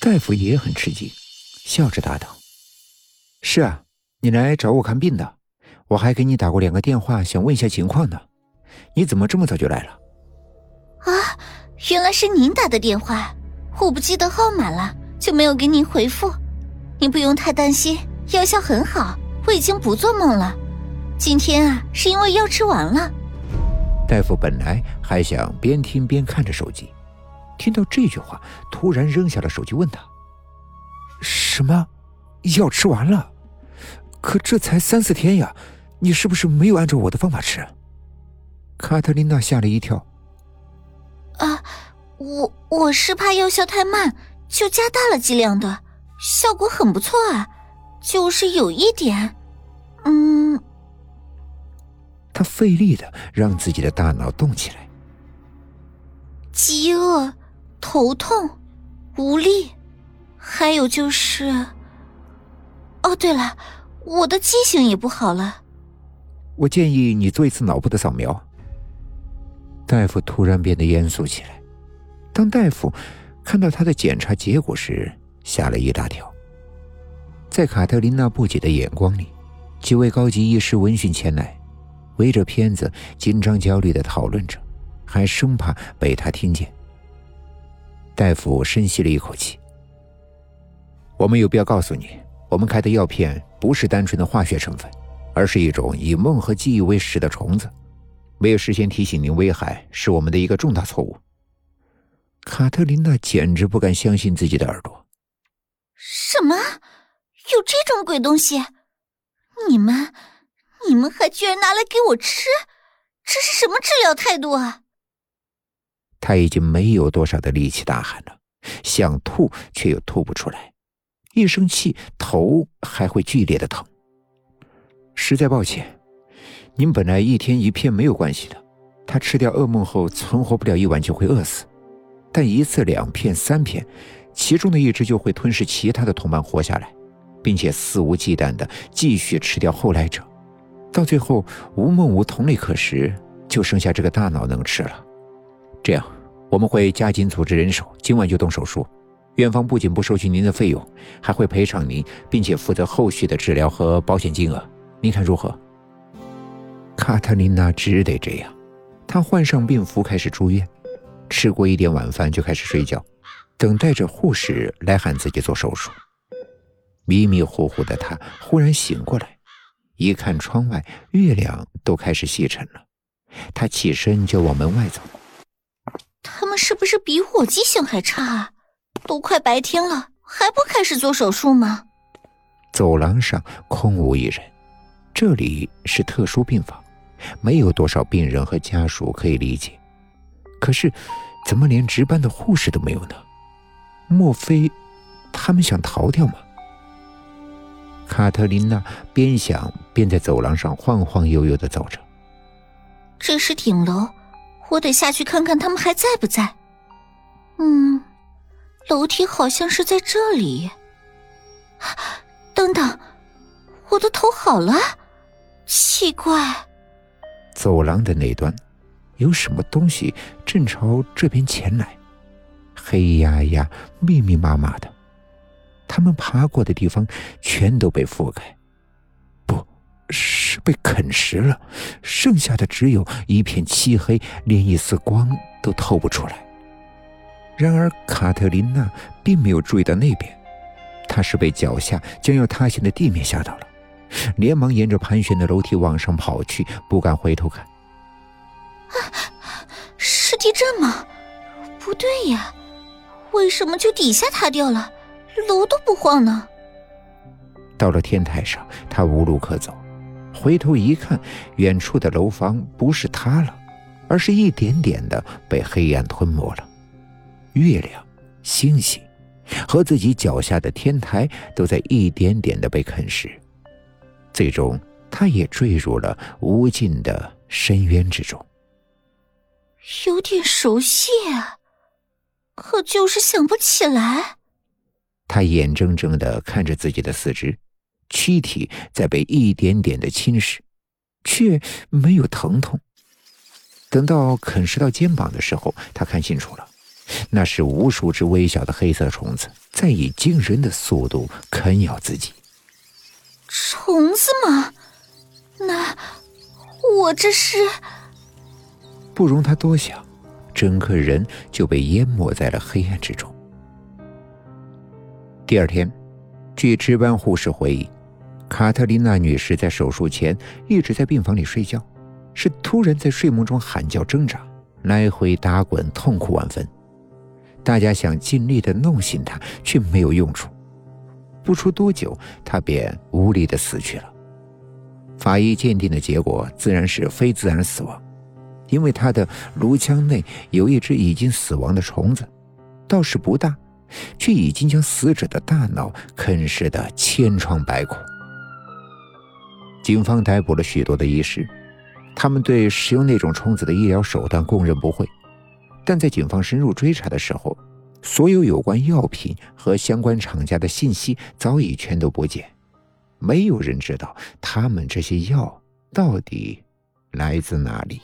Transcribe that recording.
大夫也很吃惊，笑着答道：“是啊，你来找我看病的，我还给你打过两个电话，想问一下情况呢。你怎么这么早就来了？”啊，原来是您打的电话，我不记得号码了，就没有给您回复。您不用太担心，药效很好，我已经不做梦了。今天啊，是因为药吃完了。大夫本来还想边听边看着手机。听到这句话，突然扔下了手机，问他：“什么？药吃完了？可这才三四天呀，你是不是没有按照我的方法吃？”卡特琳娜吓了一跳。“啊，我我是怕药效太慢，就加大了剂量的，效果很不错啊，就是有一点，嗯。”他费力的让自己的大脑动起来，饥饿。头痛、无力，还有就是，哦，对了，我的记性也不好了。我建议你做一次脑部的扫描。大夫突然变得严肃起来。当大夫看到他的检查结果时，吓了一大跳。在卡特琳娜不解的眼光里，几位高级医师闻讯前来，围着片子紧张焦虑的讨论着，还生怕被他听见。大夫深吸了一口气。我们有必要告诉你，我们开的药片不是单纯的化学成分，而是一种以梦和记忆为食的虫子。没有事先提醒您危害，是我们的一个重大错误。卡特琳娜简直不敢相信自己的耳朵。什么？有这种鬼东西？你们，你们还居然拿来给我吃？这是什么治疗态度啊？他已经没有多少的力气大喊了，想吐却又吐不出来，一生气头还会剧烈的疼。实在抱歉，您本来一天一片没有关系的，他吃掉噩梦后存活不了一晚就会饿死，但一次两片三片，其中的一只就会吞噬其他的同伴活下来，并且肆无忌惮的继续吃掉后来者，到最后无梦无同类可食，就剩下这个大脑能吃了。这样，我们会加紧组织人手，今晚就动手术。院方不仅不收取您的费用，还会赔偿您，并且负责后续的治疗和保险金额。您看如何？卡特琳娜只得这样。她换上病服，开始住院，吃过一点晚饭就开始睡觉，等待着护士来喊自己做手术。迷迷糊糊的她忽然醒过来，一看窗外，月亮都开始西沉了。她起身就往门外走。是不是比我记性还差啊？都快白天了，还不开始做手术吗？走廊上空无一人，这里是特殊病房，没有多少病人和家属可以理解。可是，怎么连值班的护士都没有呢？莫非他们想逃掉吗？卡特琳娜边想边在走廊上晃晃悠悠的走着。这是顶楼。我得下去看看他们还在不在。嗯，楼梯好像是在这里。等等，我的头好了？奇怪。走廊的那端，有什么东西正朝这边前来？黑压压、密密麻麻的，他们爬过的地方全都被覆盖。是被啃食了，剩下的只有一片漆黑，连一丝光都透不出来。然而卡特琳娜并没有注意到那边，她是被脚下将要塌陷的地面吓到了，连忙沿着盘旋的楼梯往上跑去，不敢回头看。啊，是地震吗？不对呀，为什么就底下塌掉了，楼都不晃呢？到了天台上，她无路可走。回头一看，远处的楼房不是塌了，而是一点点的被黑暗吞没了。月亮、星星和自己脚下的天台都在一点点的被啃食，最终他也坠入了无尽的深渊之中。有点熟悉啊，可就是想不起来。他眼睁睁的看着自己的四肢。躯体在被一点点的侵蚀，却没有疼痛。等到啃食到肩膀的时候，他看清楚了，那是无数只微小的黑色虫子在以惊人的速度啃咬自己。虫子吗？那我这是……不容他多想，整个人就被淹没在了黑暗之中。第二天，据值班护士回忆，卡特琳娜女士在手术前一直在病房里睡觉，是突然在睡梦中喊叫挣扎，来回打滚，痛苦万分。大家想尽力的弄醒她，却没有用处。不出多久，她便无力的死去了。法医鉴定的结果自然是非自然死亡，因为她的颅腔内有一只已经死亡的虫子，倒是不大，却已经将死者的大脑啃食的千疮百孔。警方逮捕了许多的医师，他们对使用那种虫子的医疗手段供认不讳。但在警方深入追查的时候，所有有关药品和相关厂家的信息早已全都不见，没有人知道他们这些药到底来自哪里。